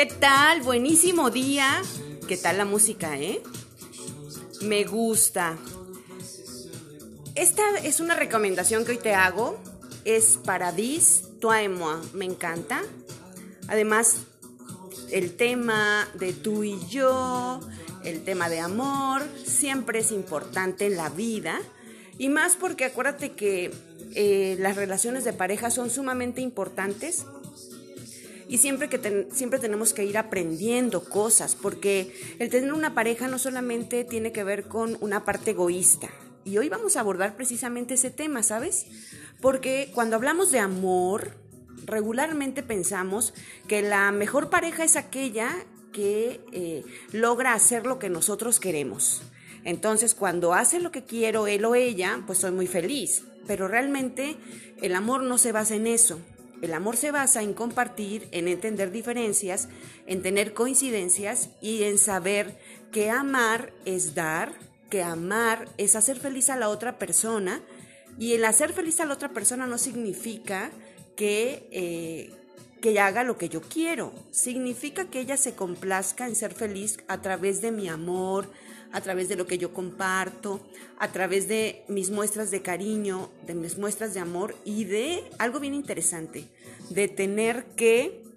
¿Qué tal? Buenísimo día. ¿Qué tal la música, eh? Me gusta. Esta es una recomendación que hoy te hago. Es Paradis, moi. Me encanta. Además, el tema de tú y yo, el tema de amor, siempre es importante en la vida. Y más porque acuérdate que eh, las relaciones de pareja son sumamente importantes y siempre, que siempre tenemos que ir aprendiendo cosas, porque el tener una pareja no solamente tiene que ver con una parte egoísta. Y hoy vamos a abordar precisamente ese tema, ¿sabes? Porque cuando hablamos de amor, regularmente pensamos que la mejor pareja es aquella que eh, logra hacer lo que nosotros queremos. Entonces, cuando hace lo que quiero él o ella, pues soy muy feliz. Pero realmente el amor no se basa en eso. El amor se basa en compartir, en entender diferencias, en tener coincidencias y en saber que amar es dar, que amar es hacer feliz a la otra persona. Y el hacer feliz a la otra persona no significa que, eh, que haga lo que yo quiero, significa que ella se complazca en ser feliz a través de mi amor, a través de lo que yo comparto, a través de mis muestras de cariño, de mis muestras de amor y de algo bien interesante, de tener que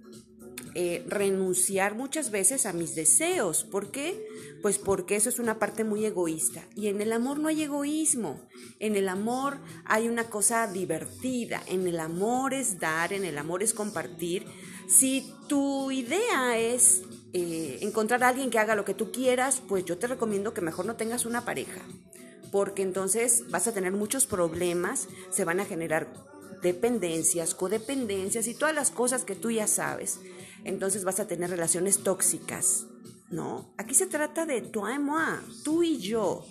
eh, renunciar muchas veces a mis deseos. ¿Por qué? Pues porque eso es una parte muy egoísta. Y en el amor no hay egoísmo. En el amor hay una cosa divertida. En el amor es dar, en el amor es compartir. Si tu idea es eh, encontrar a alguien que haga lo que tú quieras, pues yo te recomiendo que mejor no tengas una pareja, porque entonces vas a tener muchos problemas, se van a generar dependencias, codependencias y todas las cosas que tú ya sabes. Entonces vas a tener relaciones tóxicas, ¿no? Aquí se trata de toi et moi, tú y yo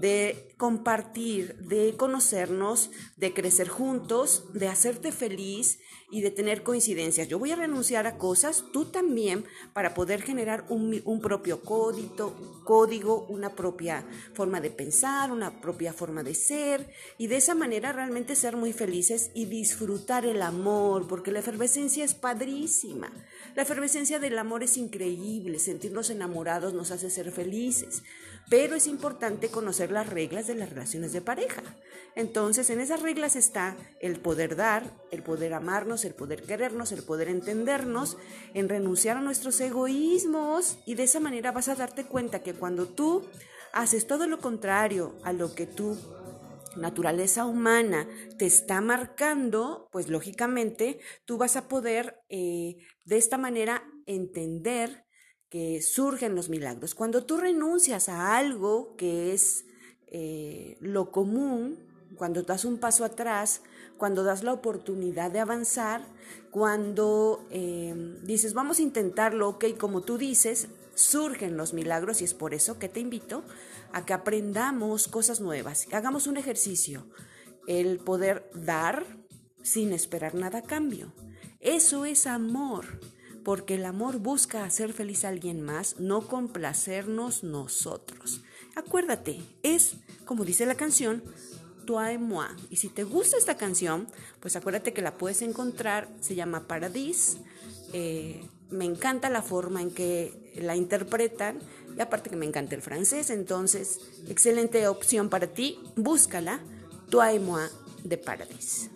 de compartir, de conocernos, de crecer juntos, de hacerte feliz y de tener coincidencias. Yo voy a renunciar a cosas, tú también, para poder generar un, un propio código, código, una propia forma de pensar, una propia forma de ser y de esa manera realmente ser muy felices y disfrutar el amor, porque la efervescencia es padrísima. La efervescencia del amor es increíble, sentirnos enamorados nos hace ser felices, pero es importante conocer las reglas de las relaciones de pareja. Entonces, en esas reglas está el poder dar, el poder amarnos, el poder querernos, el poder entendernos, en renunciar a nuestros egoísmos y de esa manera vas a darte cuenta que cuando tú haces todo lo contrario a lo que tu naturaleza humana te está marcando, pues lógicamente tú vas a poder eh, de esta manera entender que surgen los milagros. Cuando tú renuncias a algo que es eh, lo común, cuando das un paso atrás, cuando das la oportunidad de avanzar, cuando eh, dices, vamos a intentarlo, ok, como tú dices, surgen los milagros y es por eso que te invito a que aprendamos cosas nuevas, hagamos un ejercicio, el poder dar sin esperar nada a cambio. Eso es amor porque el amor busca hacer feliz a alguien más, no complacernos nosotros. Acuérdate, es, como dice la canción, toi et moi. Y si te gusta esta canción, pues acuérdate que la puedes encontrar, se llama Paradis. Eh, me encanta la forma en que la interpretan y aparte que me encanta el francés, entonces, excelente opción para ti, búscala, toi et moi de Paradis.